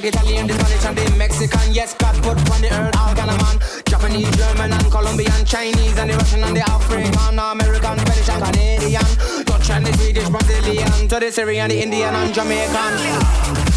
like Italian, the Spanish and the Mexican. Yes, God put on the earth all kind of man. Japanese, German and Colombian, Chinese and the Russian and the African, American, Spanish and Canadian, Dutch and the Swedish, Brazilian, to the Syrian, the Indian and Jamaican.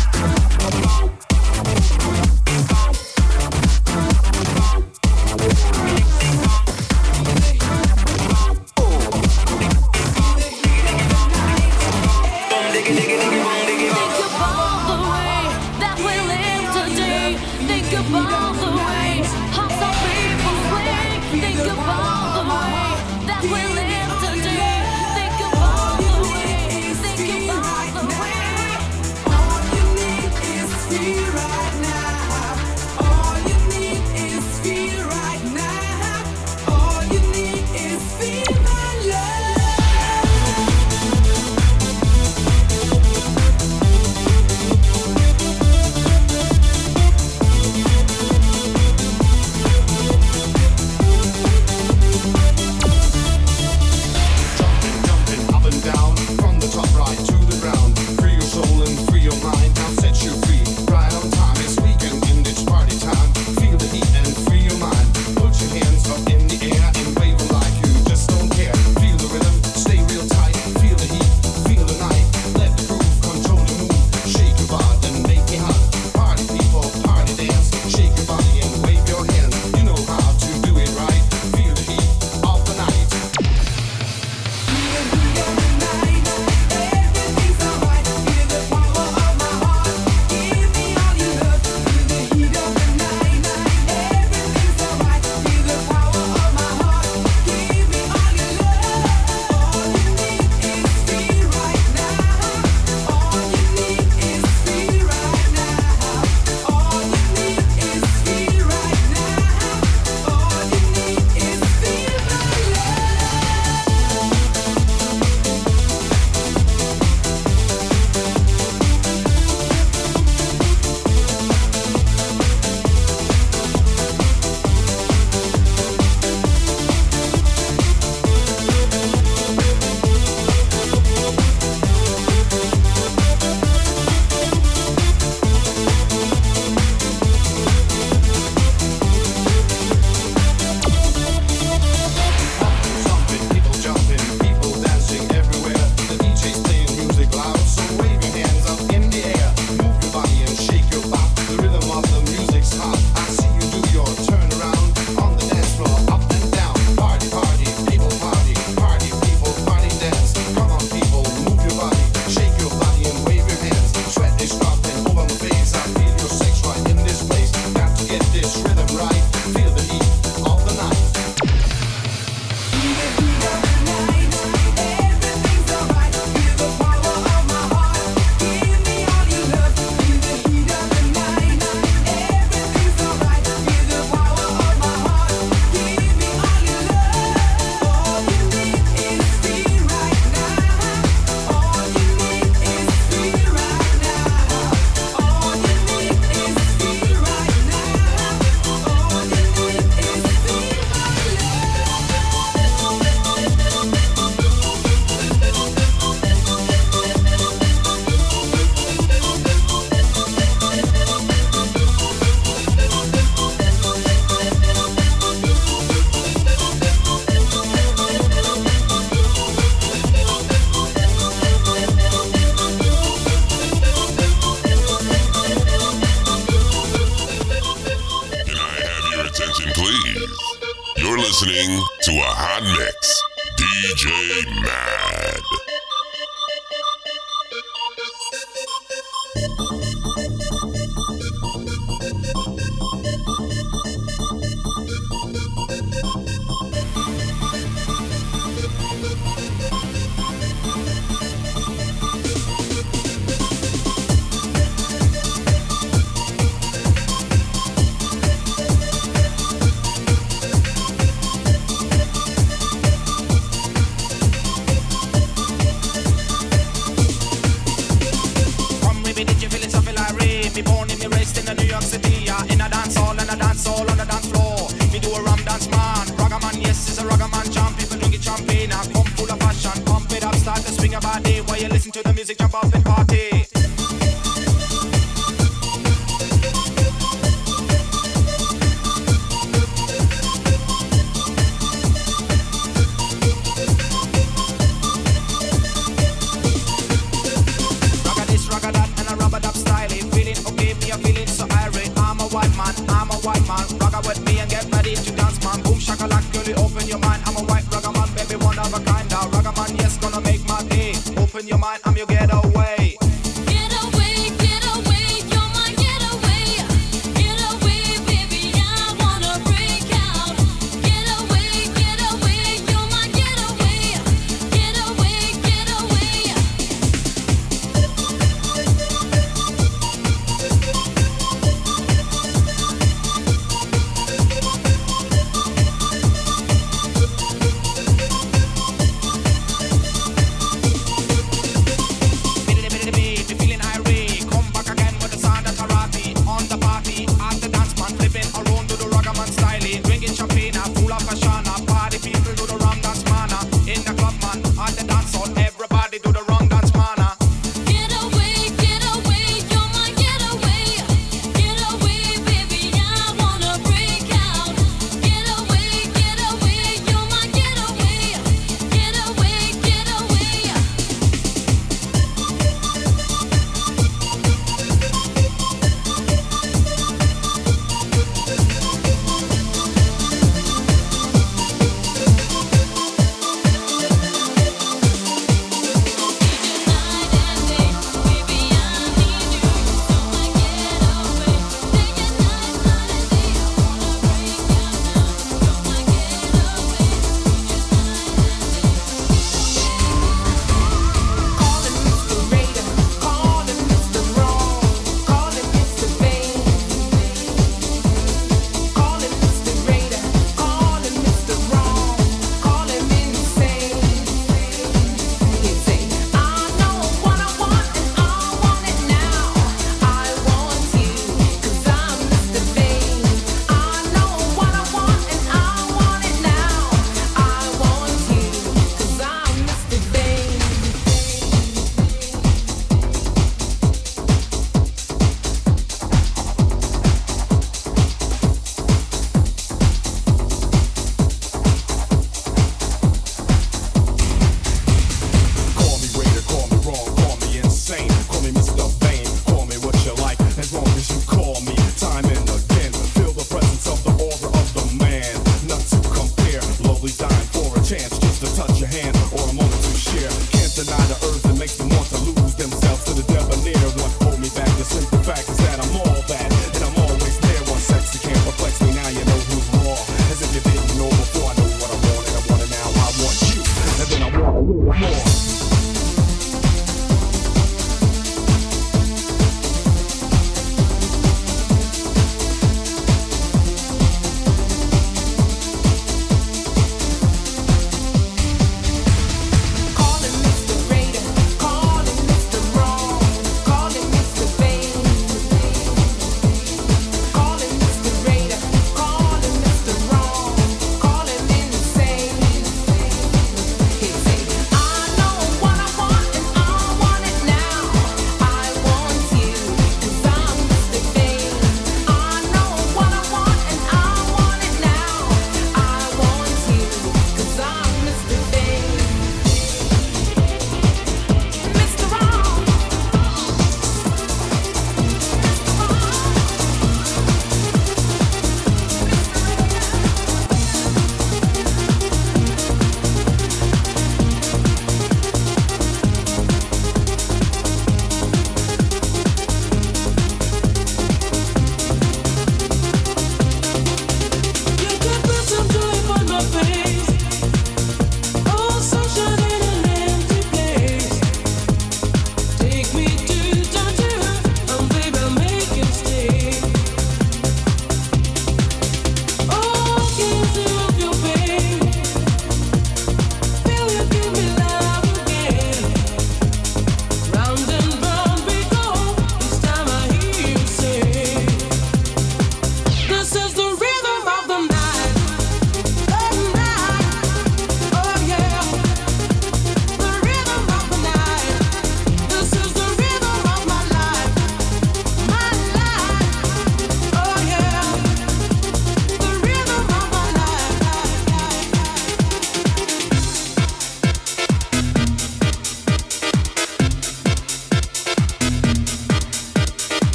laughing party.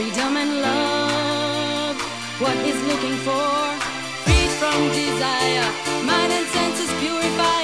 freedom and love. What is looking for? Freed from desire, mind and senses purified.